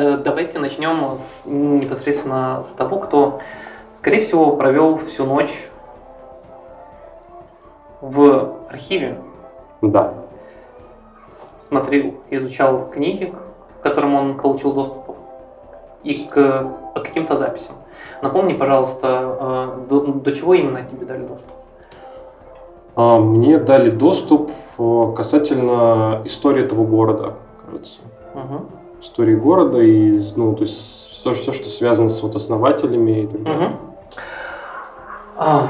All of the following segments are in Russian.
э, давайте начнем с, непосредственно с того, кто, скорее всего, провел всю ночь в архиве. Да. Смотрел, изучал книги, к которым он получил доступ, и к, каким-то записям. Напомни, пожалуйста, э, до, до чего именно тебе дали доступ? А, Мне дали доступ э, касательно истории этого города, кажется. Угу. Истории города и, ну, то есть все, все что связано с вот основателями и так далее. А,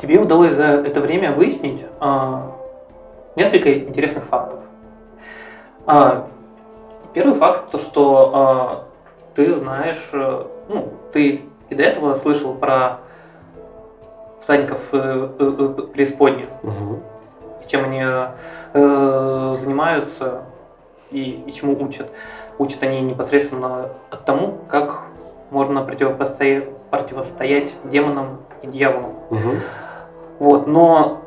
Тебе удалось за это время выяснить а, несколько интересных фактов. А, Первый факт то, что а, ты знаешь, э, ну, ты и до этого слышал про всадников э, э, преисподней, Мгм. чем они э, занимаются и, и чему учат. Учат они непосредственно тому, как можно противопостоять, противостоять демонам и дьяволам. Мгм. Вот, но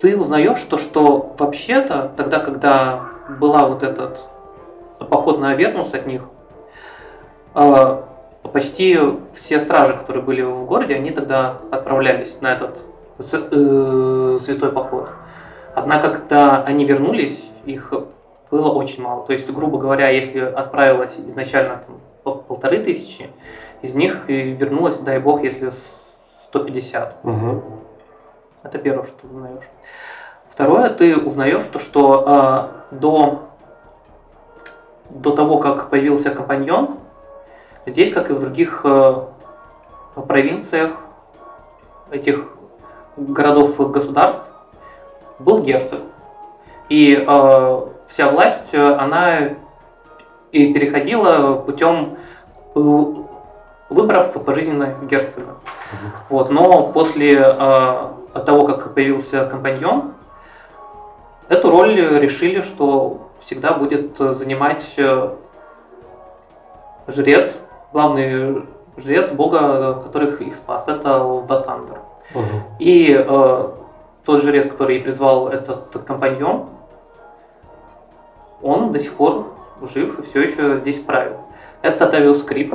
ты узнаешь то, что вообще-то тогда, когда была вот этот поход на Авернус от них, э, почти все стражи, которые были в городе, они тогда отправлялись на этот э, святой поход. Однако, когда они вернулись, их было очень мало. То есть, грубо говоря, если отправилось изначально там, по- полторы тысячи, из них вернулось, дай бог, если с- 150. Мгм. Это первое, что ты узнаешь. Второе, ты узнаешь то, что э, до, до того, как появился компаньон, здесь, как и в других э, провинциях этих городов-государств, был герцог. И э, вся власть, э, она и переходила путем э, выборов пожизненно герцога. Вот, но после э, того, как появился компаньон, эту роль решили, что всегда будет занимать э, жрец, главный жрец бога, которых их спас. Это Батандер. Мгм. И э, тот жрец, который призвал этот компаньон, он до сих пор жив и все еще здесь правит. Это Тавиус Крип.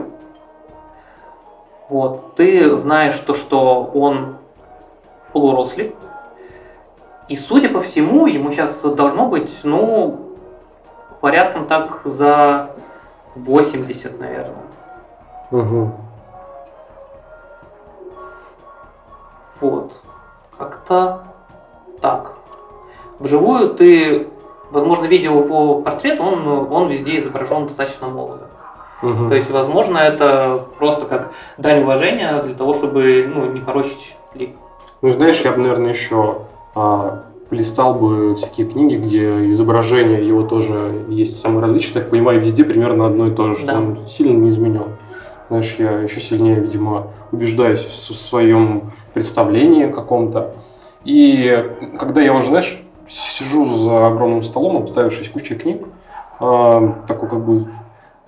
Вот. Ты знаешь то, что он полурослик. И, судя по всему, ему сейчас должно быть, ну, порядком так за 80, наверное. Мгм. Вот. Как-то так. Вживую ты, возможно, видел его портрет, он, он везде изображен достаточно молодо. Мгм. То есть, возможно, это просто как дань уважения для того, чтобы ну, не порочить лик. Ну, знаешь, я бы, наверное, еще а, полистал бы всякие книги, где изображение его тоже есть самые различные. Так понимаю, везде примерно одно и то же, что Да. он сильно не изменен. Знаешь, я еще сильнее, видимо, убеждаюсь в своем представлении каком-то. И когда я уже, знаешь, сижу за огромным столом, обставившись кучей книг, а, такой как бы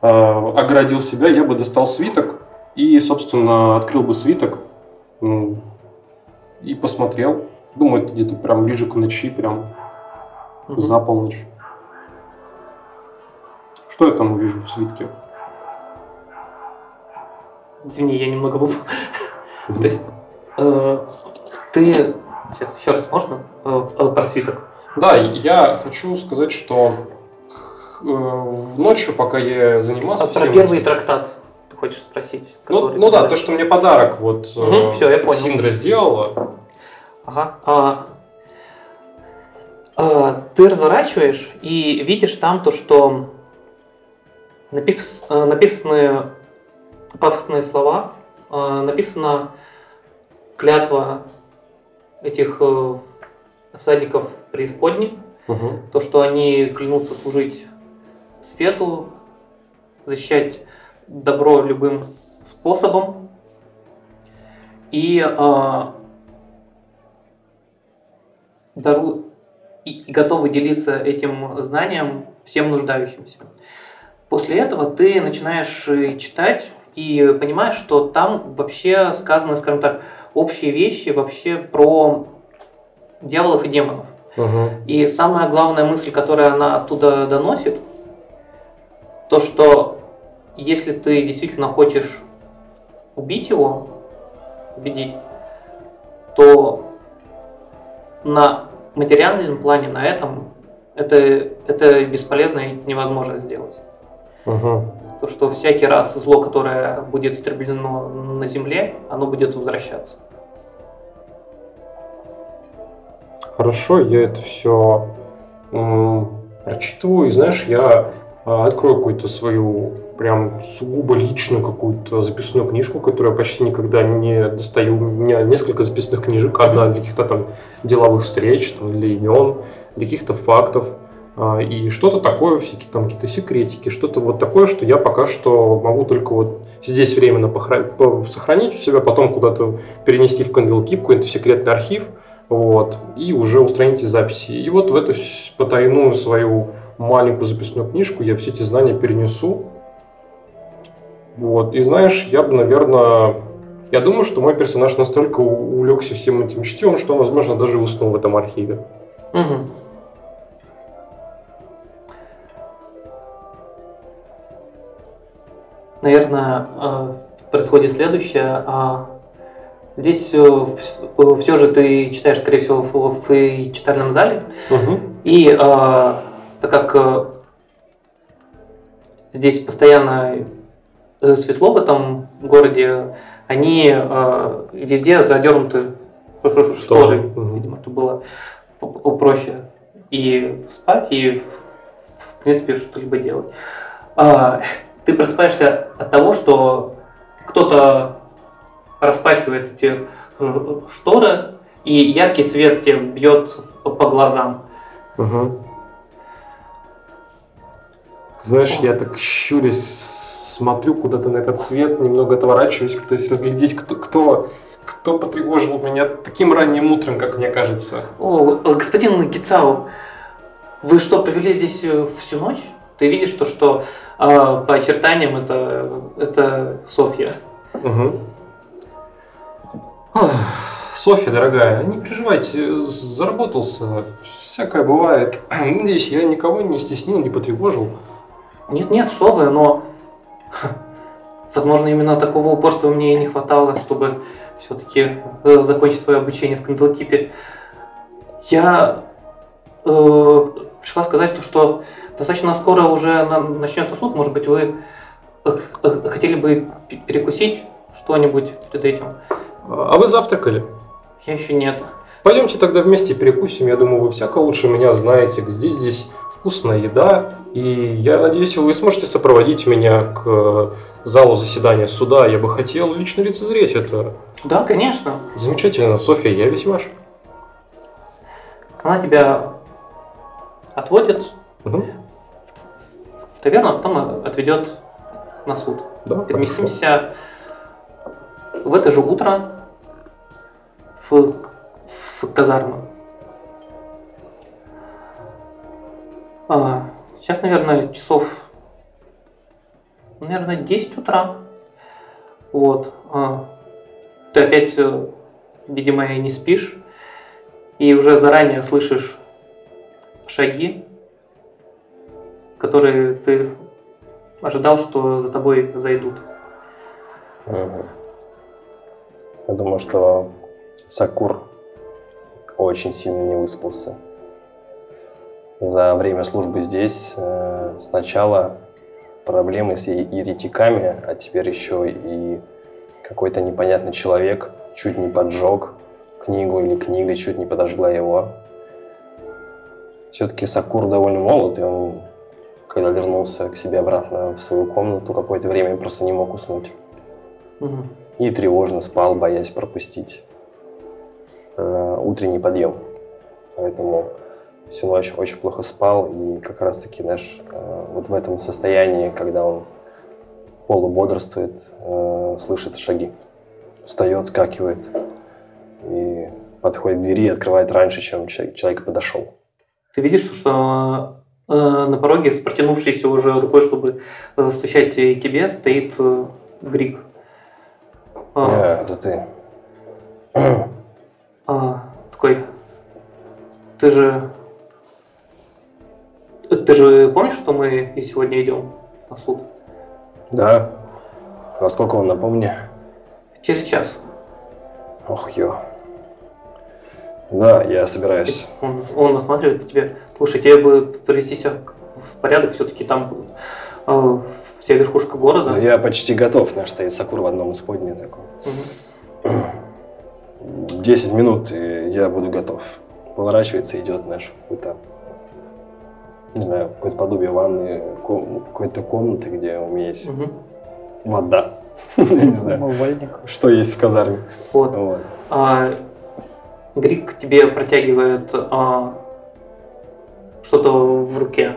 а, оградил себя, я бы достал свиток и, собственно, открыл бы свиток м, и посмотрел. Думаю, это где-то прям ближе к ночи, прям Мгм. за полночь. Что я там увижу в свитке? Извини, я немного выпал. То есть, э, ты... Сейчас, еще раз можно? Э, э, про свиток. Да, я хочу сказать, что э, в ночью, пока я занимался А про первый трактат ты хочешь спросить? Ну, ну да, то, что мне подарок вот э, Мгм, всё, я понял. Синдра сделала. Ага. А, а, ты разворачиваешь и видишь там то, что напис- э, написаны пафосные слова, э, написана клятва этих э, всадников преисподней, Мгм. то, что они клянутся служить свету, защищать добро любым способом и а, дару и, и готовы делиться этим знанием всем нуждающимся. После этого ты начинаешь э, читать и понимаешь, что там вообще сказаны, скажем так, общие вещи вообще про дьяволов и демонов. Мгм. И самая главная мысль, которая она оттуда доносит, то, что если ты действительно хочешь убить его, убедить, то на материальном плане, на этом, это, это бесполезно и невозможно сделать. Угу. То, что всякий раз зло, которое будет истреблено на Земле, оно будет возвращаться. Хорошо, я это все прочитываю, и знаешь, я а, открою какую-то свою прям сугубо личную какую-то записную книжку, которую я почти никогда не достаю. У меня несколько записных книжек. Одна для каких-то там деловых встреч, там, для имен, для каких-то фактов. А, и что-то такое, всякие там какие-то секретики, что-то вот такое, что я пока что могу только вот здесь временно сохранить у себя, потом куда-то перенести в CandleKeep, какой-то секретный архив, вот, и уже устранить из записи. И вот в эту потайную свою маленькую записную книжку я все эти знания перенесу. Вот, и знаешь, я бы, наверное, я думаю, что мой персонаж настолько увлекся всем этим чтивом, что он, возможно, даже уснул в этом архиве. Угу. Наверное, э, происходит следующее. Здесь э, все же ты читаешь, скорее всего, в читальном зале. Угу. И а, так как здесь постоянно светло в этом городе, они везде задернуты шторы, угу. видимо, чтобы было проще и спать, и в принципе что-либо делать. А, ты просыпаешься от того, что кто-то распахивает эти э, шторы, и яркий свет тебе бьет по глазам. Угу. Знаешь, я так щурясь смотрю куда-то на этот свет, немного отворачиваюсь, пытаюсь разглядеть, кто, кто, кто потревожил меня таким ранним утром, как мне кажется. О, господин Гицао, вы что, провели здесь э, всю ночь? Ты видишь то, что э, по очертаниям это, это Софья. Угу. Софья, дорогая, не переживайте, заработался. Всякое бывает. Надеюсь, я никого не стеснил, не потревожил. Нет, нет, что вы, но возможно именно такого упорства мне и не хватало, чтобы все-таки э, закончить свое обучение в Кандлкипе. Я э, пришла сказать, то, что достаточно скоро уже начнется суд. Может быть, вы э, э, хотели бы перекусить что-нибудь перед этим? А вы завтракали? Я еще нет. Пойдемте тогда вместе перекусим. Я думаю, вы всяко лучше меня знаете, где здесь вкусная еда. И я надеюсь, вы сможете сопроводить меня к залу заседания суда. Я бы хотел лично лицезреть это. Да, конечно. Замечательно. Софья, я весь ваш. Она тебя отводит угу. в таверну, а потом отведет на суд. Да, Переместимся хорошо. в это же утро в, казарму. А, сейчас, наверное, часов, наверное, 10 утра. Вот. А, ты опять, э, видимо, не спишь. И уже заранее слышишь шаги, которые ты ожидал, что за тобой зайдут. Я думаю, что Сакур очень сильно не выспался. За время службы здесь э, сначала проблемы с еретиками, а теперь еще и какой-то непонятный человек чуть не поджег книгу или книга чуть не подожгла его. Все-таки Сакур довольно молод, и он, когда вернулся к себе обратно в свою комнату, какое-то время просто не мог уснуть. Угу. И тревожно спал, боясь пропустить э, утренний подъем. Поэтому всю ночь очень плохо спал, и как раз-таки, знаешь, э, вот в этом состоянии, когда он полубодрствует, э, слышит шаги, встает, скакивает и подходит к двери и открывает раньше, чем человек подошел. Ты видишь, что э, на пороге с протянувшейся уже рукой, чтобы э, стучать тебе, стоит э, Грик. А, это ты. А, такой, ты же, ты же помнишь, что мы сегодня идем? на суд. Да. Во сколько он, напомни? Через час. Ох, ё. Да, я собираюсь. Он, он осматривает тебе. Слушай, тебе бы привести себя в порядок, все-таки там э, вся верхушка города. Но я почти готов, наш стоит Сакур в одном из подней таком. Мгм. 10 минут, и я буду готов. Поворачивается, идет наш какой-то, не знаю, какое-то подобие ванны, ком- какой-то комнаты, где у меня есть Мгм. вода. Я не знаю, что есть в казарме. Вот. А, Грик тебе протягивает а, что-то в руке.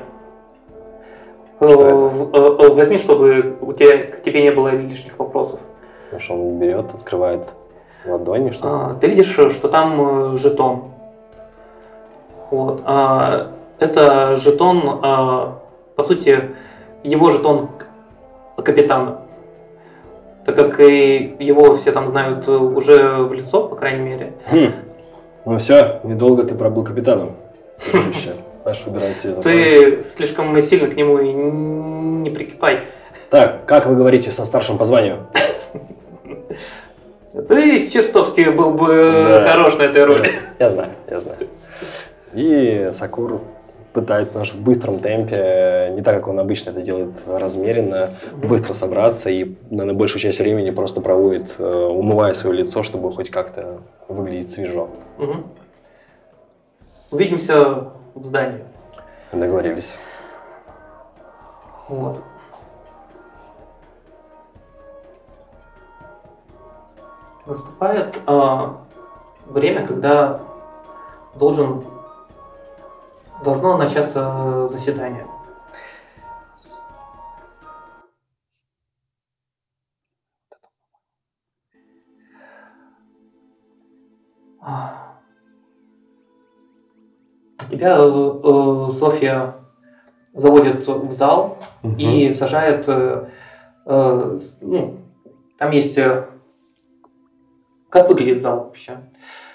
Э, э, э, Возьми, чтобы у тебя, к тебе не было лишних вопросов. Потому что он берет, открывает ладони, что А, Ты видишь, что там э, жетон. Вот. А, Это жетон, а, по сути, его жетон капитана. Так как и его все там знают э, уже в лицо, по крайней мере. Хм. Ну все, недолго ты пробыл капитаном. Аж выбирай запрос. Ты слишком сильно к нему и не прикипай. Так, как вы говорите со старшим по званию? Ты чертовски был бы Да. хорош на этой роли. Я знаю, я знаю. И Сакур пытается наш в быстром темпе, не так, как он обычно это делает, размеренно, быстро собраться и на большую часть времени просто проводит, э, умывая свое лицо, чтобы хоть как-то выглядеть свежо. Мгм. Увидимся в здании. Договорились. Вот. Наступает а, время, когда должен должно начаться заседание. А. Тебя э, э, Софья заводит в зал, и сажает, э, э, ну, там есть, э, как выглядит зал вообще.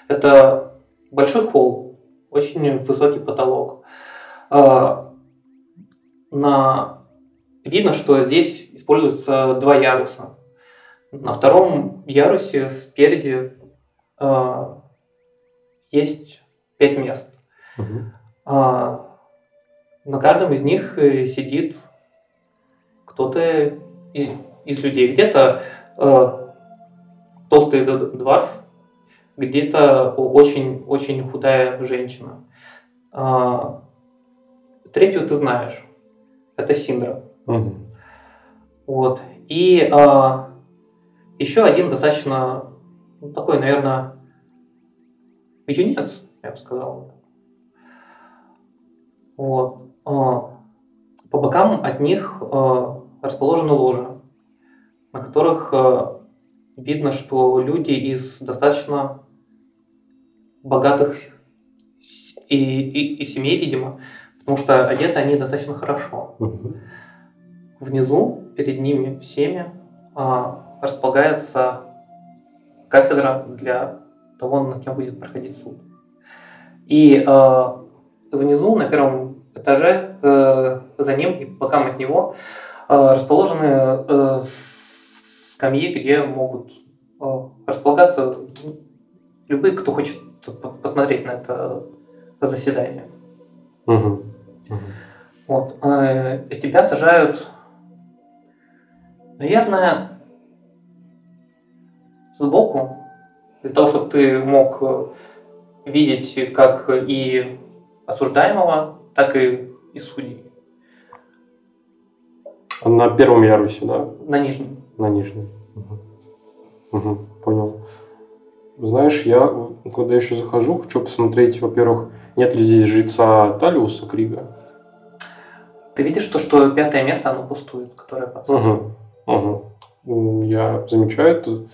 Это большой холл, очень высокий потолок. Э, на... Видно, что здесь используются два яруса. На втором ярусе спереди э, есть пять мест. А, на каждом из них э, сидит кто-то из, из людей. Где-то э, толстый дворф, где-то очень-очень худая женщина. А, третью ты знаешь. Это Синдра. Мгм. Вот. И а, еще один достаточно ну, такой, наверное, юнец, я бы сказал. Вот. А, По бокам от них а, расположены ложи, на которых а, видно, что люди из достаточно богатых и, и, и семей, видимо, потому что одеты они достаточно хорошо. Внизу, перед ними всеми, а, располагается кафедра для того, над кем будет проходить суд. И а, внизу, на первом этаже, э, за ним и по бокам от него э, расположены э, скамьи, где могут э, располагаться любые, кто хочет по- посмотреть на это заседание. Мгм. Мгм. Вот. э, и тебя сажают, наверное, сбоку, для того, чтобы ты мог э, видеть как и осуждаемого, так и, и судей На первом ярусе, да? на нижнем. На нижнем. Мгм. Мгм, Понял. Знаешь, я когда еще захожу, хочу посмотреть, во-первых, нет ли здесь жреца Талиуса Крига. Ты видишь то, что пятое место, оно пустует, которое под мгм. М, Я замечаю это,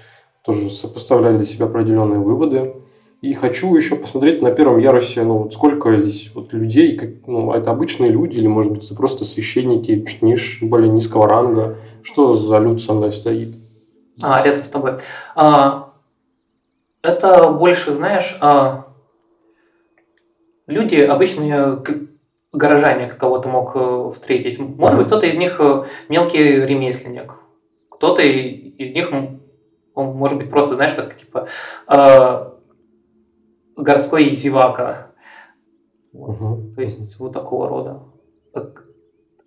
тоже сопоставляю для себя определенные выводы. И хочу еще посмотреть на первом ярусе, ну, вот сколько здесь вот людей, как, ну, это обычные люди или, может быть, это просто священники чуть ниж, более низкого ранга. Что за люд со мной стоит? А, рядом с тобой. А, это больше, знаешь, а, люди обычные горожане кого-то мог э, встретить. Может быть, кто-то из них э, мелкий ремесленник. Кто-то из них, он может быть просто, знаешь, как типа э, городской зевака. Мгм. То есть вот такого рода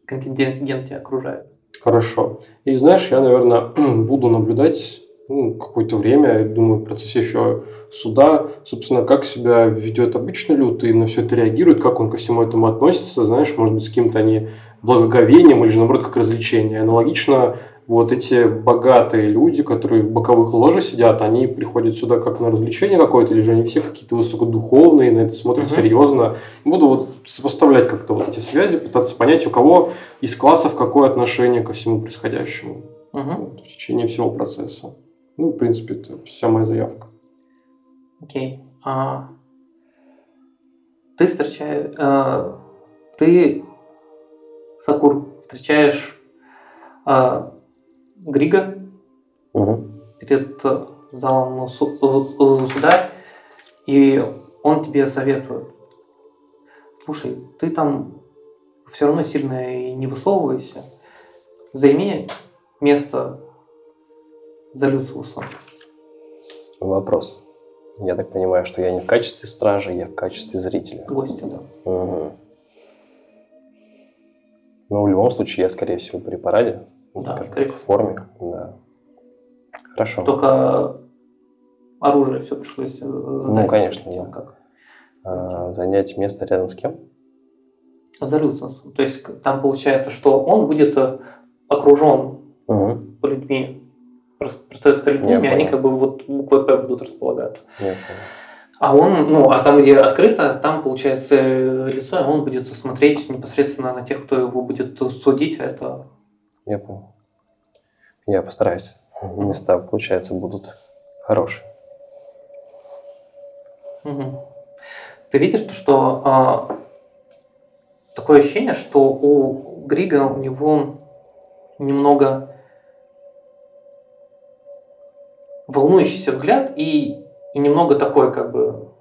контингент тебя окружает. Хорошо. И знаешь, я, наверное, буду наблюдать ну, какое-то время, думаю, в процессе еще суда, собственно, как себя ведет обычный люд и на все это реагирует, как он ко всему этому относится, знаешь, может быть, с каким-то они благоговением или же, наоборот, как развлечение. Аналогично вот эти богатые люди, которые в боковых ложах сидят, они приходят сюда как на развлечение какое-то, или же они все какие-то высокодуховные, на это смотрят Мгм. серьезно. Буду вот сопоставлять как-то вот эти связи, пытаться понять, у кого из классов какое отношение ко всему происходящему Мгм. вот, в течение всего процесса. Ну, в принципе, это вся моя заявка. Окей. А, ты встречаешь... а, ты, Сакур, встречаешь а, Грига Мгм. перед э, залом э, э, суда, и он тебе советует. Слушай, ты там все равно сильно и не высовывайся. Займи место за Люциусом. Вопрос. Я так понимаю, что я не в качестве стража, я в качестве зрителя. Гостя, да. Мгм. Ну, в любом случае, я, скорее всего, при параде. Ну, Да, скорее так, в форме. Да. Хорошо. Только оружие все пришлось э, сдать. Ну, конечно, да. как. А, занять место рядом с кем? За Люциусом. То есть там получается, что он будет э, окружен Угу. людьми. Просто просто это людьми, Я они понял. как бы вот буквой П будут располагаться. Я А он, ну, а там, где открыто, там, получается, э, лицо, он будет смотреть непосредственно на тех, кто его будет судить, а это... Я понял. Я постараюсь. Места, получается, будут хорошие. Мгм. Ты видишь, то, что а, такое ощущение, что у Грига у него немного волнующийся взгляд и, и немного такой, как бы,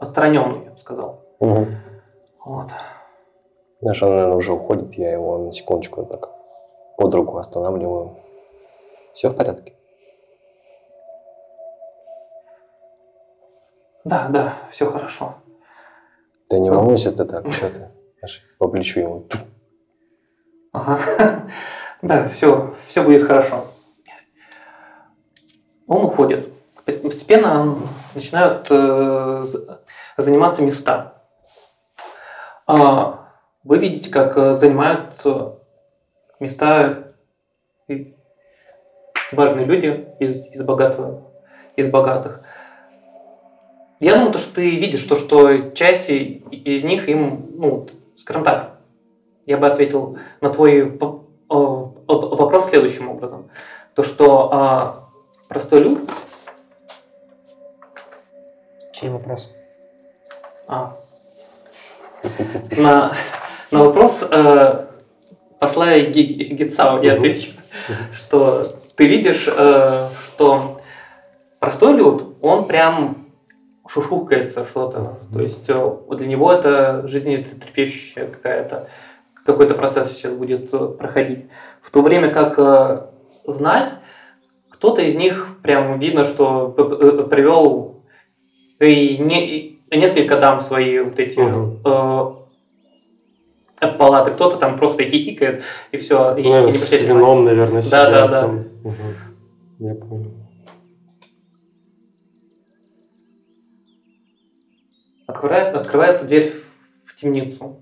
отстраненный, я бы сказал. Угу. Вот. Знаешь, он, наверное, уже уходит, я его на секундочку так под руку останавливаю. Все в порядке? Да, да, все хорошо. Да не волнуйся ты так, что ты? Аж по плечу ему. Ага. Да, все, все будет хорошо. Он уходит. Постепенно начинают э, заниматься места. А, Вы видите, как э, занимают э, места и важные люди из, из, богатого, из богатых. Я думаю, то, что ты видишь, то, что части из них им, ну, скажем так, я бы ответил на твой вопрос следующим образом. То, что а, простой люд... Чей вопрос? а, на, на вопрос э, посла Ги- Гитсао я отвечу, что ты видишь, э, что простой люд, он прям шушукается что-то. То есть э, для него это жизнетрепещущая какая-то какой-то процесс сейчас будет э, проходить. В то время как знать, кто-то из них прям видно, что привел и не, и несколько дам в свои вот эти Мгм. Э, палаты. Кто-то там просто хихикает и все. И, и не Наверное, с вином, наверное, Да, сидят да, да. там. Мгм. Я понял. Открывает- открывается дверь в темницу.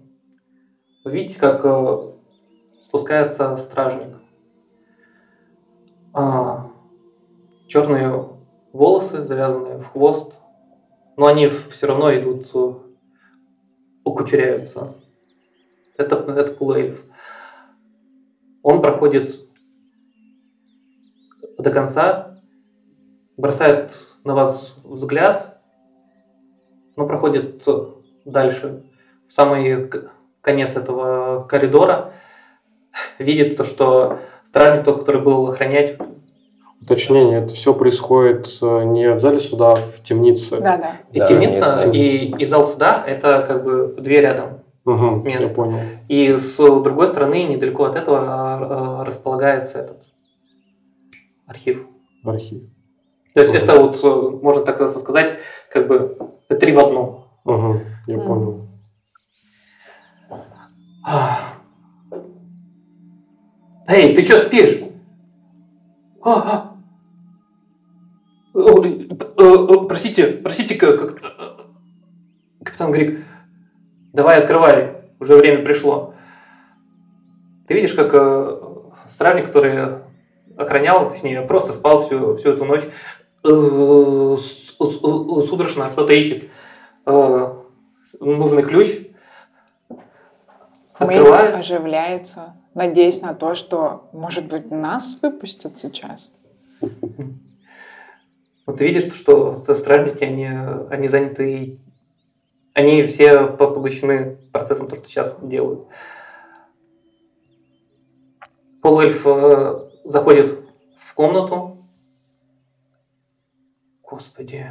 Вы видите, как э, спускается стражник. А, черные волосы, завязанные в хвост, но они все равно идут, э, укучеряются. Это, это полуэльф. Он проходит до конца, бросает на вас взгляд, но проходит дальше, в самый конец этого коридора, видит то, что стражник, тот, который был охранять, Уточнение, это все происходит э, не в зале суда, а в темнице. Да, да. и Да, темница, есть и, и зал суда, это как бы две рядом. Угу, Место. я понял. И с другой стороны, недалеко от этого а, а, располагается этот архив. Архив. То есть Мгм. это вот, э, можно так сказать, как бы три в одном. Угу, я понял. Эй, ты что спишь? А, а. Э, э, Простите, простите, капитан Грик. Давай, открывай, уже время пришло. Ты видишь, как э, стражник, который охранял, точнее, просто спал всю, всю эту ночь, э, э, судорожно что-то ищет. Э, нужный ключ. Открывает. оживляется, надеясь на то, что, может быть, нас выпустят сейчас. Вот ты видишь, что ст- стражники, они, они заняты, они все по- поглощены процессом, то, что сейчас делают. Полуэльф э, заходит в комнату. Господи.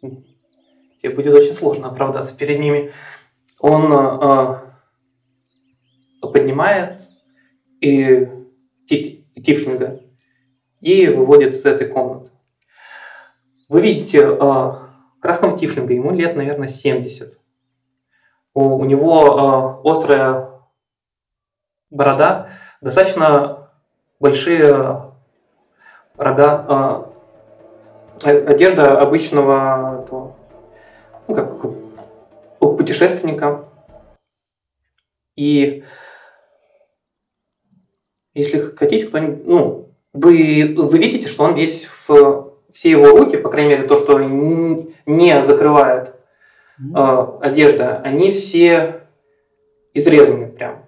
Тебе будет очень сложно оправдаться перед ними. Он э, э, поднимает и ти- тифлинга и выводит из этой комнаты. Вы видите э, красного тифлинга, ему лет, наверное, 70. У, у него э, острая борода, достаточно большие рога, э, одежда обычного ну, как путешественника. И если хотите, кто-нибудь, ну, вы, вы видите, что он весь в все его руки, по крайней мере, то, что не закрывает э, одежда, они все изрезаны прям.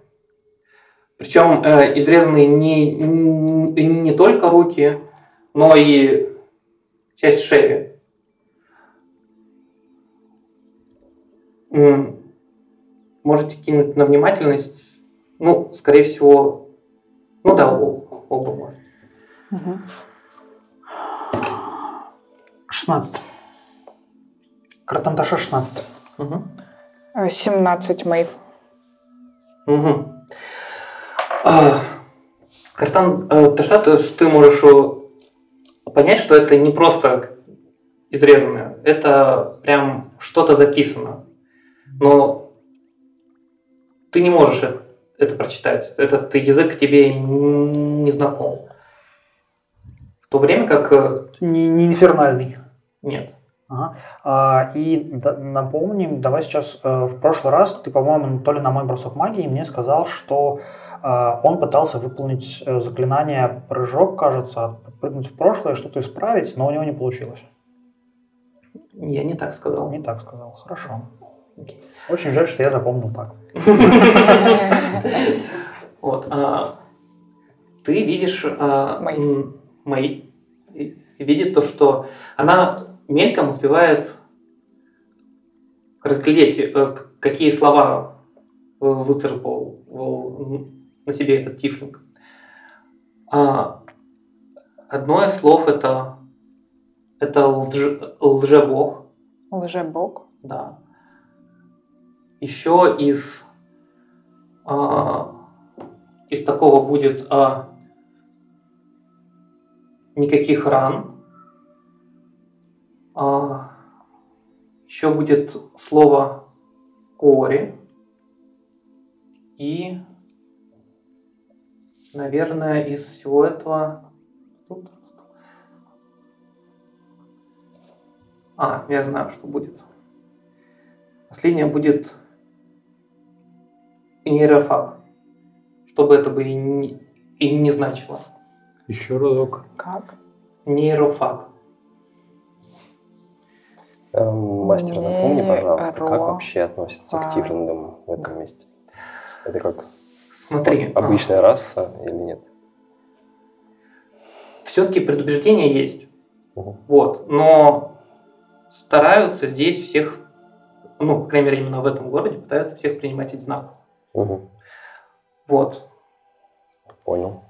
Причем э, изрезаны не, не, не только руки, но и часть шеи. Можете кинуть на внимательность. Ну, скорее всего, ну да, оба может. Мгм. 16. Картанташа 16. Мгм. Э, 17 Мэйв. Мгм. А, Картан Таша, ты, ты можешь э, понять, что это не просто изрезанное, это прям что-то записано. Но ты не можешь э- это прочитать. Этот язык тебе не знаком. В то время как э, Не, не инфернальный. Нет. Ага. А, и да- напомним, давай сейчас, э, в прошлый раз ты, по-моему, то ли на мой бросок магии мне сказал, что э, он пытался выполнить э, заклинание прыжок, кажется, прыгнуть в прошлое, что-то исправить, но у него не получилось. Я не так сказал. Не так сказал. Хорошо. Окей. Очень жаль, что я запомнил так. Вот. а, ты видишь а, Мэй. м, Мэй, и- видит то, что она мельком успевает разглядеть, э, какие слова э, выцарапал на себе этот тифлинг. А, одно из слов это это лж- лжебог, Лжебог. да. Еще из а, из такого будет а, никаких ран. А, еще будет слово кори. И, наверное, из всего этого... А, я знаю, что будет. Последнее будет нейрофаг. Что бы это бы и не, и не значило. Еще разок. Как? Нейрофаг. Эм, Мастер, напомни, Не пожалуйста, как вообще относятся к тифлингам в этом месте? Это как Смотри, а. обычная раса или нет? все-таки предубеждение есть. Мгм. Вот. Но стараются здесь всех, ну, по крайней мере, именно в этом городе, пытаются всех принимать одинаково. Мгм. Вот. Понял.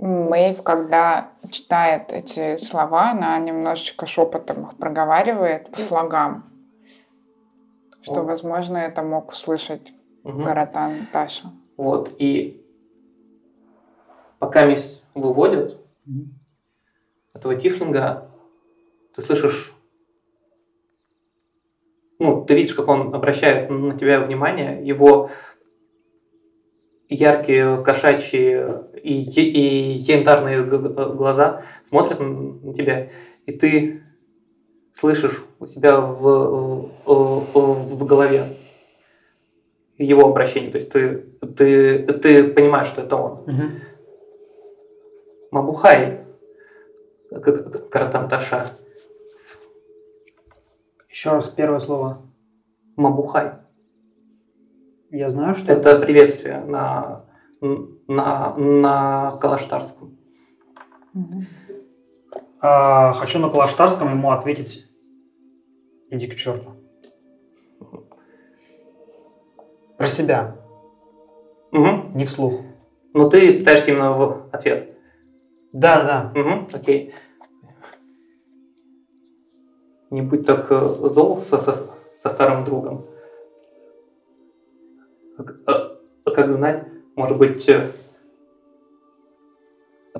Мэйв, когда читает эти слова, она немножечко шепотом их проговаривает по слогам. что, О. возможно, это мог услышать Мгм. Гаратан Таша. Вот, и пока мисс выводят Мгм. этого тифлинга, ты слышишь, ну, ты видишь, как он обращает на тебя внимание, его яркие кошачьи и, и янтарные глаза смотрят на тебя, и ты слышишь у себя в, в, в голове его обращение. То есть ты, ты, ты понимаешь, что это он. Мгм. Мабухай, как Каратанташа. Еще раз первое слово. Мабухай. Я знаю, что Это приветствие на, на, на калаштарском. А, хочу на Калаштарском ему ответить «Иди к черту». Про себя, Угу. не вслух. Но ты пытаешься именно в ответ. Да, да. Угу, окей. Не будь так э, зол со, со, со старым другом. Как, э, как знать, может быть, э,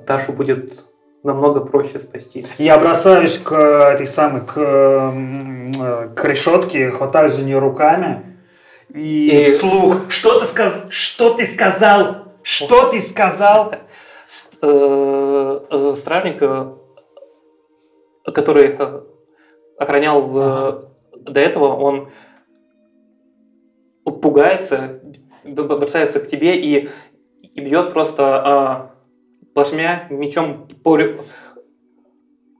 Ташу будет намного проще спасти. Я бросаюсь к э, этой самой, к, э, к решетке, хватаюсь за нее руками и, И- вслух. Что ты сказал? Что ты сказал? Что ты сказал? Стражник, который охранял до этого, он пугается, бросается к тебе и, и бьет просто а, плашмя мечом по,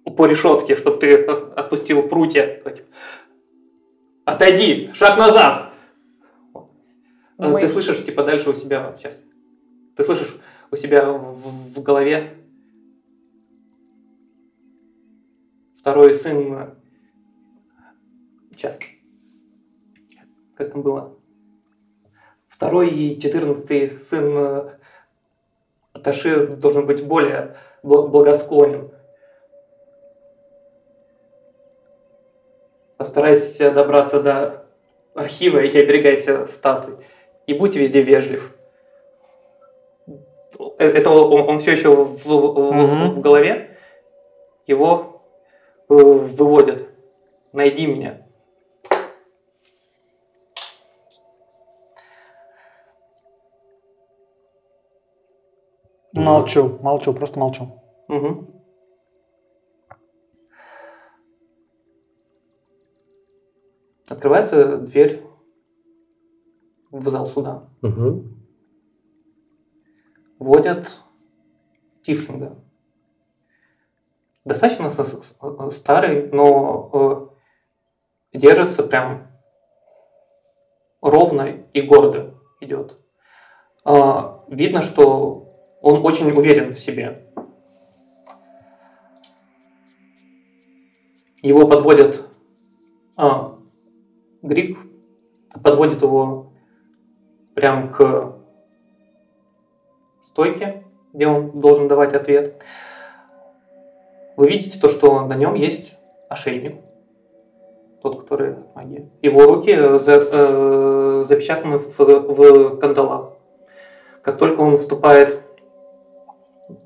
по решетке, чтобы ты э, отпустил прутья. Отойди, шаг назад. Э, Мы- Ты слышишь, типа, дальше у себя сейчас. Ты слышишь у себя в, в голове второй сын э, сейчас как там было второй и четырнадцатый сын э, Таши должен быть более бл- благосклонен постарайся добраться до архива и оберегайся статуй и будь везде вежлив Э, это он, все еще в, в- Мгм. в голове, его э, выводят. Найди меня. Молчу, молчу, просто молчу. Мгм. Открывается дверь в зал суда. Мгм. Вводят Тифлинга. Достаточно старый, но э, держится прям ровно и гордо идет. А, видно, что он очень уверен в себе. Его подводят а, Грик подводит его прям к стойке, где он должен давать ответ. Вы видите то, что на нем есть ошейник, тот, который от магии. Его руки за- э, запечатаны в, в кандалах. Как только он вступает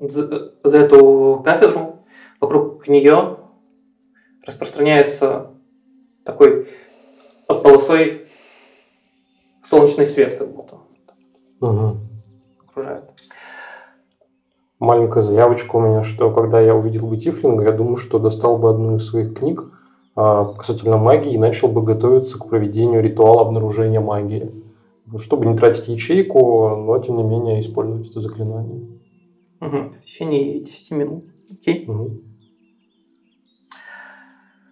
за, за эту кафедру, вокруг нее распространяется такой полосой солнечный свет, как будто Мгм. окружает. Маленькая заявочка у меня, что когда я увидел бы Тифлинга, я думаю, что достал бы одну из своих книг а, касательно магии и начал бы готовиться к проведению ритуала обнаружения магии. Чтобы не тратить ячейку, но тем не менее использовать это заклинание. Мгм. В течение 10 минут. Окей. Мгм.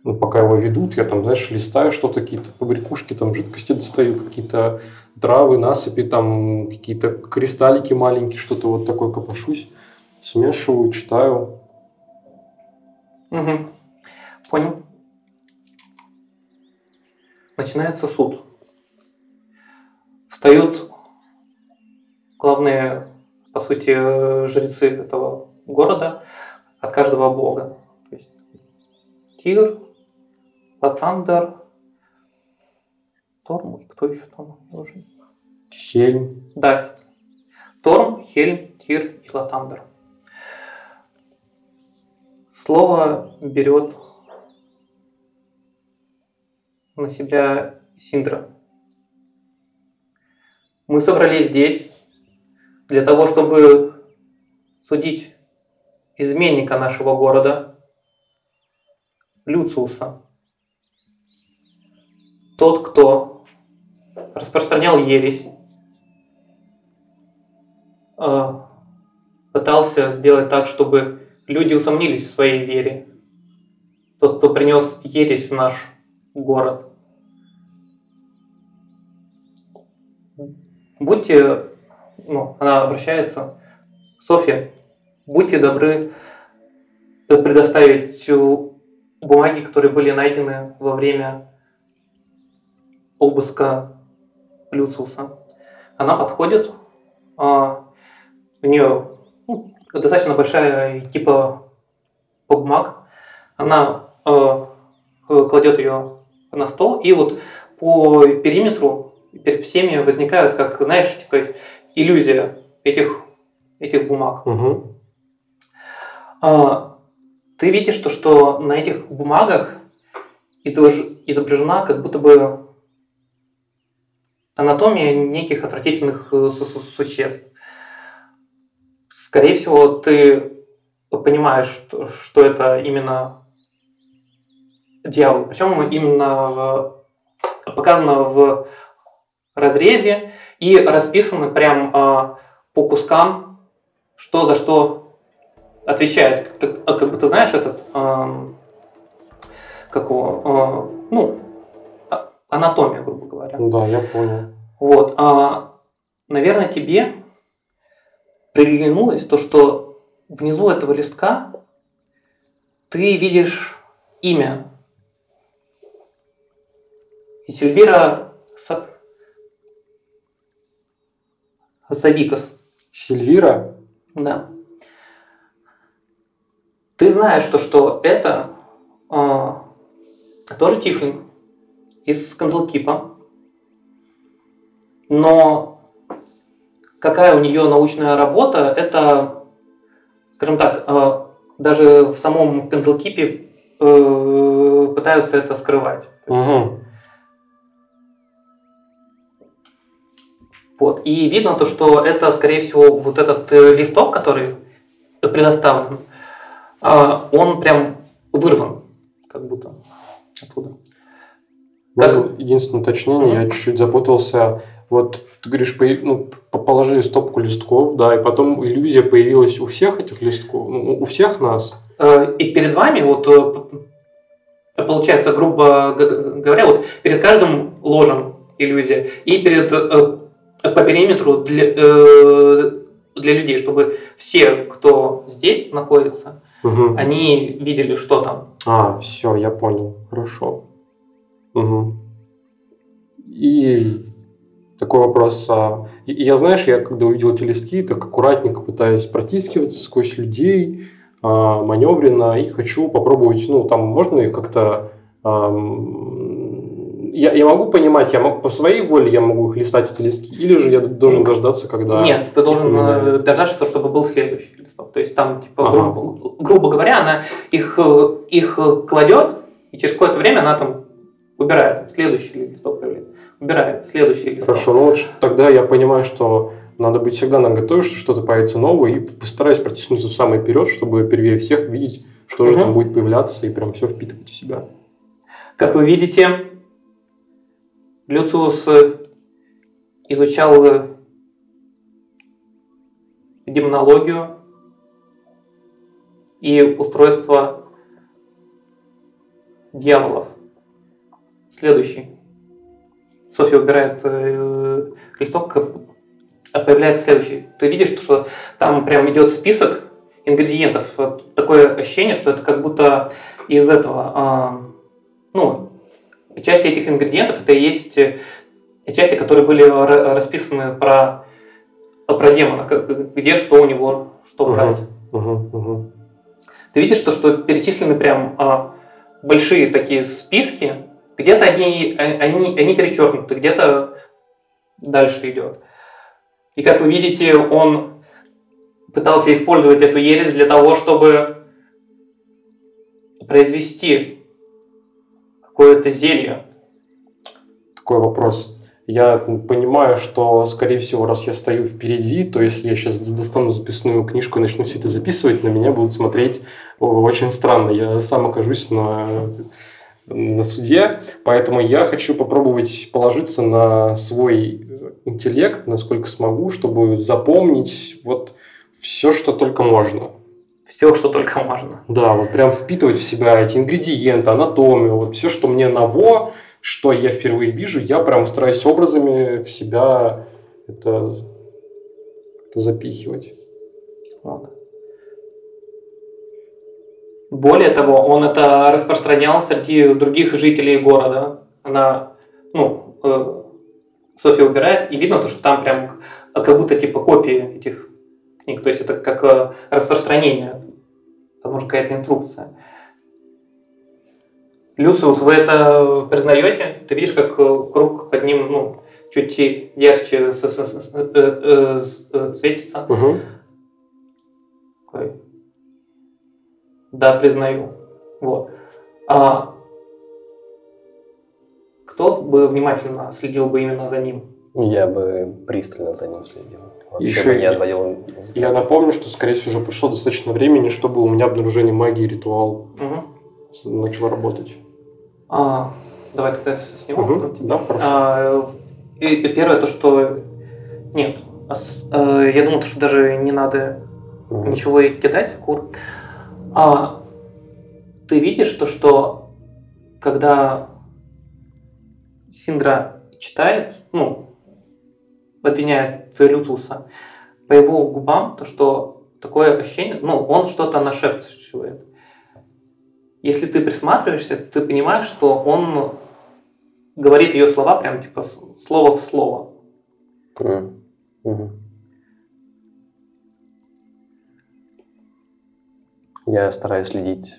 Ну, пока его ведут, я там, знаешь, листаю что-то, какие-то побрякушки, там жидкости достаю, какие-то травы, насыпи, там какие-то кристаллики маленькие, что-то вот такое копошусь, смешиваю, читаю. Мгм. Понял. Начинается суд. Встают главные, по сути, э, жрецы этого города от каждого бога. То есть Тигр, Латандер, Торм и кто еще там? Уже- Хельм. Да. Торм, Хельм, Тир и Латандер. Слово берет на себя Синдра. Мы собрались здесь для того, чтобы судить изменника нашего города, Люциуса. Тот, кто распространял ересь, э, пытался сделать так, чтобы люди усомнились в своей вере. Тот, кто принес ересь в наш город. Будьте, ну, она обращается, Софья, будьте добры э, предоставить э, бумаги, которые были найдены во время обыска Люциуса. Она подходит, а, у нее ну, достаточно большая типа бумаг. Она э, э, кладет ее на стол, и вот по периметру перед всеми возникают, как, знаешь, типа иллюзия этих, этих бумаг. Угу. А, ты видишь, то, что на этих бумагах изображ- изображена как будто бы анатомия неких отвратительных э, су- су- существ. Скорее всего, ты понимаешь, что, что это именно дьявол. Причем именно показано в разрезе и расписано прям а, по кускам, что за что отвечает. Как, а как будто знаешь этот, ам, как его, а, ну, анатомия, грубо говоря. Да, я понял. Вот, а, наверное, тебе приглянулось то, что внизу этого листка ты видишь имя. И Сильвира Са- Савикас. Сильвира? Да. Ты знаешь то, что это а, тоже тифлинг из Кандлкипа. Но какая у нее научная работа, это, скажем так, а, даже в самом Кандлкипе э, пытаются это скрывать. Угу. Вот. И видно то, что это, скорее всего, вот этот э, листок, который предоставлен, а, он прям вырван, как будто оттуда. Как- Ну, единственное уточнение, я чуть-чуть запутался. Вот ты говоришь, ну, по- положили стопку листков, да, и потом иллюзия появилась у всех этих листков, ну, у всех нас. Э, И перед вами, вот э, получается, грубо говоря, вот перед каждым ложем иллюзия, и перед по периметру для, э, для людей, чтобы все, кто здесь находится, Мгм. они видели, что там. А, все, я понял. Хорошо. Мгм. И такой вопрос. а, Я, знаешь, я когда увидел эти листки, так аккуратненько пытаюсь протискиваться сквозь людей, а, маневренно, и хочу попробовать, ну, там можно их как-то... ам, Я, я могу понимать, я могу, по своей воле я могу их листать, эти листки, или же я должен дождаться, когда... Нет, ты должен поменяют? э, дождаться, чтобы был следующий листок. То есть там, типа, Ага. грубо, грубо говоря, она их, э, их э, кладет, и через какое-то время она там убирает. Следующий листок появляется. Убирает. Следующий листок. Хорошо, ну вот тогда я понимаю, что надо быть всегда на готове, что что-то появится новое, и постараюсь протиснуться в самый вперед, чтобы первее всех видеть, что же Мгм. там будет появляться, и прям все впитывать в себя. Как вы видите, Люциус э, изучал э, демонологию и устройство дьяволов. Следующий. Софья убирает э, листок, а появляется следующий. Ты видишь, что там прям идет список ингредиентов. Такое ощущение, что это как будто из этого, а, ну, части этих ингредиентов это и есть э, части, которые были ра- расписаны про, про демона, где что у него, что брать. Мгм, мгм. Ты видишь то, что перечислены прям а, большие такие списки где-то они, э, они, они перечеркнуты, где-то дальше идет. И как вы видите, он пытался использовать эту ересь для того, чтобы произвести какое-то зелье. Такой вопрос. Я понимаю, что, скорее всего, раз я стою впереди, то если я сейчас достану записную книжку и начну все это записывать, на меня будут смотреть очень странно. Я сам окажусь на, на суде, поэтому я хочу попробовать положиться на свой интеллект, насколько смогу, чтобы запомнить вот все, что только можно. Все, что только можно. Да, вот прям впитывать в себя эти ингредиенты, анатомию, вот все, что мне ново, что я впервые вижу, я прям стараюсь образами в себя это, это запихивать. Вот. Более того, он это распространял среди других жителей города. Она, ну, э, Софья убирает, и видно то, что там прям как будто типа копии этих книг. То есть это как э, распространение, возможно, какая-то инструкция. Люциус, вы это признаете? Ты видишь, как э, круг под ним ну, чуть ярче э, светится? Угу. Да, признаю. Вот. А кто бы внимательно следил бы именно за ним? Я бы пристально за ним следил. Вообще Еще бы не отводил Я напомню, что, скорее всего, уже прошло достаточно времени, чтобы у меня обнаружение магии ритуал угу. начал работать. А, давай тогда сниму. Угу. Да, хорошо. А, и, и первое то, что нет, а, я думаю, что даже не надо угу. ничего кидать, кур. А ты видишь то, что когда Синдра читает, ну, обвиняет Люциуса, по его губам, то что такое ощущение, ну, он что-то нашепчивает. Если ты присматриваешься, ты понимаешь, что он говорит ее слова прям типа слово в слово. Я стараюсь следить,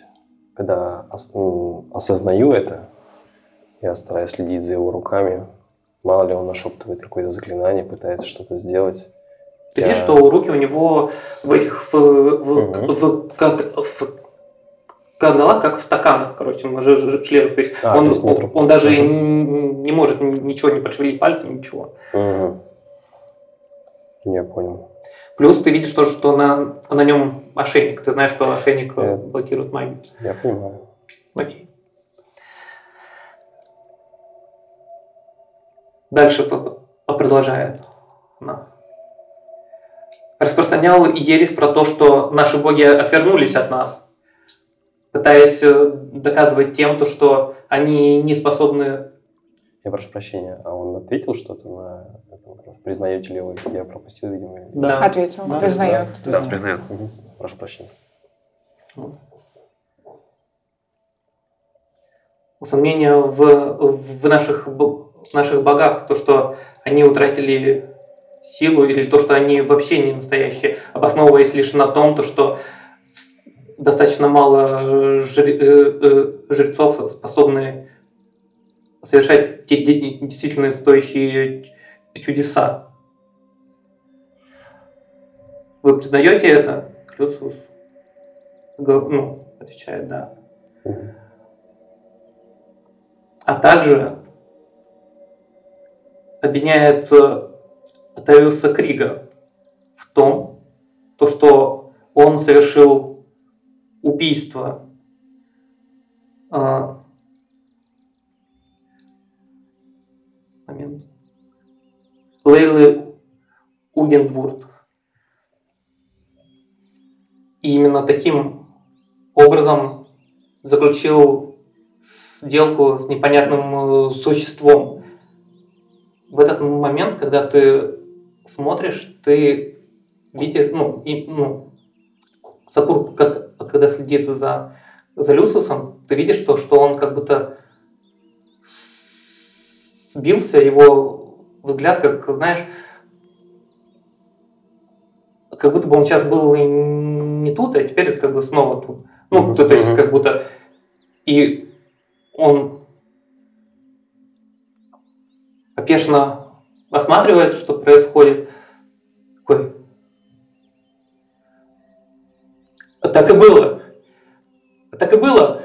когда осознаю это, я стараюсь следить за его руками, Мало ли он нашептывает какое-то заклинание, пытается что-то сделать. Ты я... видишь, что руки у него в этих в, в, угу. в, как, в каналах, как в стаканах, короче, членов. То есть, а, он, то есть он, он даже угу. не, не может ничего не пошевелить пальцем, ничего. Угу. Я понял. Плюс ты видишь тоже, что на, на нем ошейник. Ты знаешь, что ошейник я, блокирует магию. Я понимаю. Окей. Дальше продолжает она. Распространял ересь про то, что наши боги отвернулись от нас, пытаясь э, доказывать тем, то, что они не способны... Я прошу прощения, а он ответил что-то на Признаете ли вы? Я пропустил, видимо. Да, ответил. Да, признает. Да, да признает. Угу. Прошу прощения. Сомнения в, в наших наших богах, то, что они утратили силу или то, что они вообще не настоящие, обосновываясь лишь на том, то, что достаточно мало э, э, жрецов способны совершать те действительно стоящие чудеса. Вы признаете это? Клюциус ну, отвечает «да». А также обвиняет Тариуса Крига в том, то, что он совершил убийство а, момент. Лейлы Угендвурд. И именно таким образом заключил сделку с непонятным э, существом, в этот момент, когда ты смотришь, ты видишь, ну, и, ну Сакур, как, когда следит за, за Люциусом, ты видишь, что, что он как будто сбился, его взгляд, как, знаешь, как будто бы он сейчас был не тут, а теперь как бы снова тут. Ну, mm-hmm. то, то есть как будто и он опешно осматривает, что происходит. Такой. Так и было. Так и было.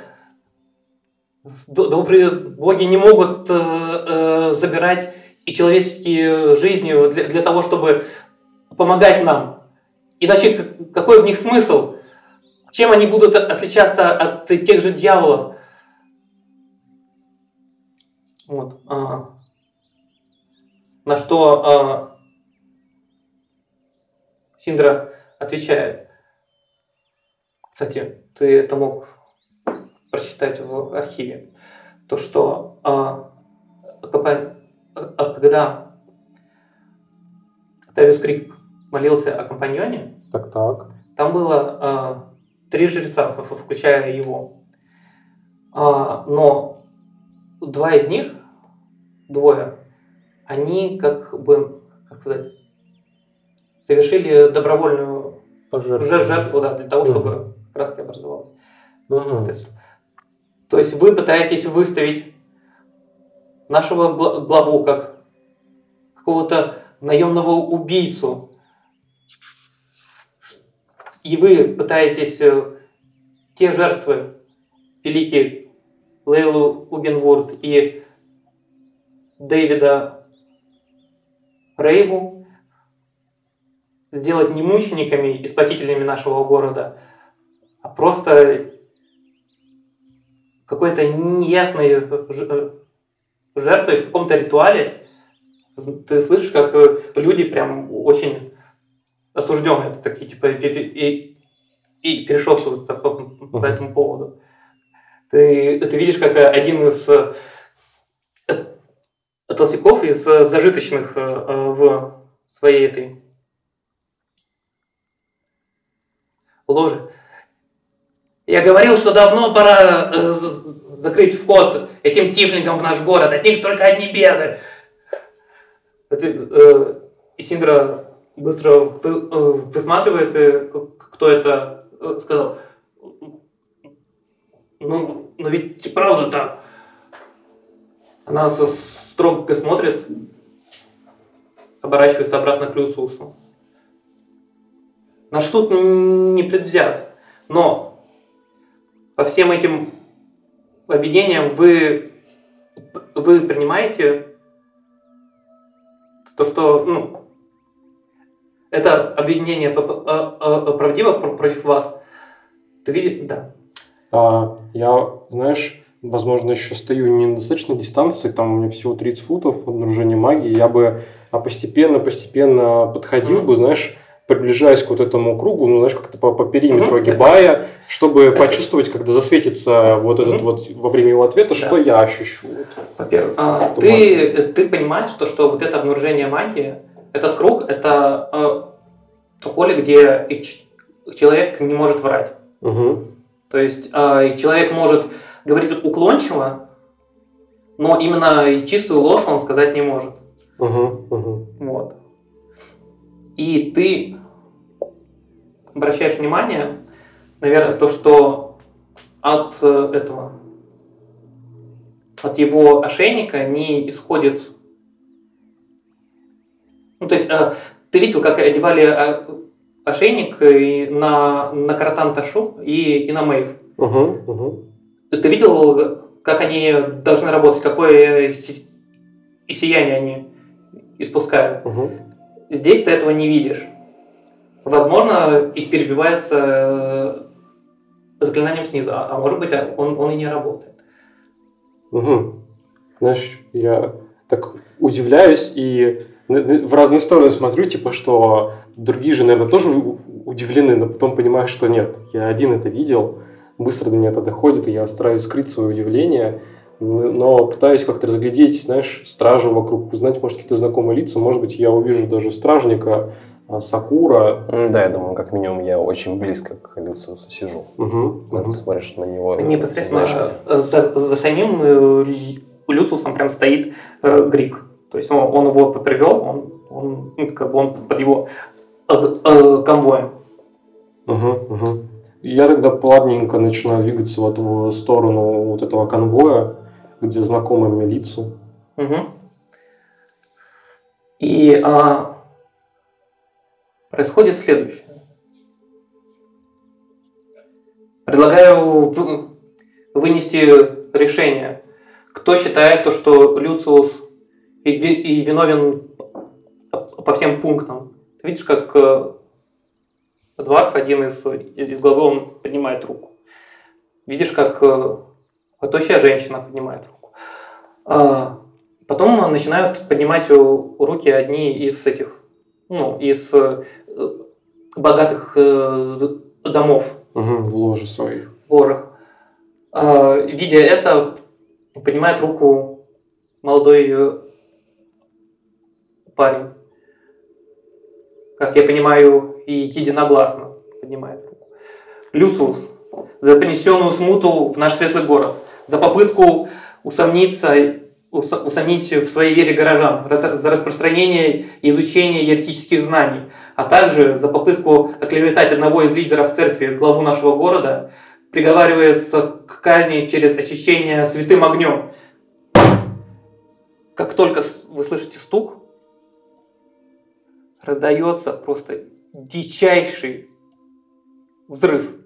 Добрые боги не могут э, э, забирать и человеческие жизни для, для того, чтобы помогать нам. Иначе какой в них смысл? Чем они будут от- отличаться от тех же дьяволов? Вот. а. На что а, Синдра отвечает. Кстати, ты это мог прочитать в архиве. То, что а, когда Тавиус Крик молился о компаньоне, Так, так. там было а, три жреца, включая его. А, но два из них, двое, они как бы, как сказать, совершили добровольную жер- жертву, да, для того, чтобы краска образовалась. Мгм. То есть, то есть вы пытаетесь выставить нашего гла- главу как какого-то наемного убийцу. И вы пытаетесь э, те жертвы, великие Лейлу Угенворд и Дэвида Рейву, сделать не мучениками и спасителями нашего города, а просто какой-то неясной жертвой в каком-то ритуале. Ты слышишь, как э, люди прям очень осужденные, такие типа и, и, и перешептываются по, по этому поводу. Ты, ты видишь, как один из э, толстяков из э, зажиточных э, э, в своей этой ложе я говорил, что давно пора закрыть вход этим тифлингам в наш город. От них только одни беды. И Синдра быстро вы- высматривает, кто это сказал. Ну, но ведь и правда так. Она со- строго смотрит, оборачивается обратно к Люциусу. Наш суд не предвзят, но по всем этим обвинениям вы, вы принимаете то, что ну, это обвинение п- п- а- а- правдиво пр- против вас. Ты видишь? Да. А, я, знаешь, возможно, еще стою не на достаточной дистанции, там у меня всего 30 футов обнаружения магии, я бы а, постепенно-постепенно подходил Мгм. бы, знаешь, приближаясь к вот этому кругу, ну, знаешь, как-то по, по периметру Мгм. огибая, чтобы Это- почувствовать, когда засветится вот этот Мгм. вот во время его ответа, Да. что я ощущу. Вот. Во-первых, а, ты, ты понимаешь, что, что вот это обнаружение магии, этот круг, это э, то поле, где и ч- человек не может врать. Мгм. То есть э, человек может говорить уклончиво, но именно чистую ложь он сказать не может. Мгм. Мгм. Вот. И ты обращаешь внимание, наверное, то, что от э, этого, от его ошейника не исходит... Ну, то есть э, ты видел, как одевали э, ошейник на, на Каратан Ташу и, и на Мэйв. Мгм. Мгм. Ты видел, как они должны работать, какое и сияние они испускают? Мгм. Здесь ты этого не видишь. Возможно, и перебивается э, заклинанием снизу, а а может быть, он, он и не работает. Мгм. Знаешь, я так удивляюсь и в разные стороны смотрю, типа, что другие же, наверное, тоже удивлены, но потом понимаю, что нет. Я один это видел, быстро до меня это доходит, и я стараюсь скрыть свое удивление, но пытаюсь как-то разглядеть, знаешь, стражу вокруг, узнать, может, какие-то знакомые лица, может быть, я увижу даже стражника, а, Сакура. Да, я думаю, как минимум я очень близко к Люциусу сижу. Мгм, Когда мгм. ты смотришь на него. и Непосредственно знаешь, э, за, за самим э, Люциусом прям стоит э, Грик. То есть он, он его привел, он, он, ну, как бы он под его э, э, конвоем. Мгм, мгм. Я тогда плавненько начинаю двигаться вот в сторону вот этого конвоя, где знакомые мне лица. Мгм. И а, происходит следующее. Предлагаю вы- вынести решение. Кто считает то, что Люциус и, и виновен по всем пунктам? Видишь, как э, Дварф, один из, из, из главы, он поднимает руку. Видишь, как э, тощая женщина поднимает руку. А, потом начинают поднимать у- руки одни из этих, ну, из э, богатых э, домов Мгм, в ложе своих. ложах. А, Видя это, поднимает руку молодой э, парень. Как я понимаю, и единогласно поднимает руку. Люциус, за принесенную смуту в наш светлый город, за попытку усомниться, ус- усомнить в своей вере горожан, за распространение и изучение еретических знаний, а также за попытку оклеветать одного из лидеров церкви, главу нашего города, приговаривается к казни через очищение святым огнем. Как только вы слышите стук, раздается просто дичайший взрыв.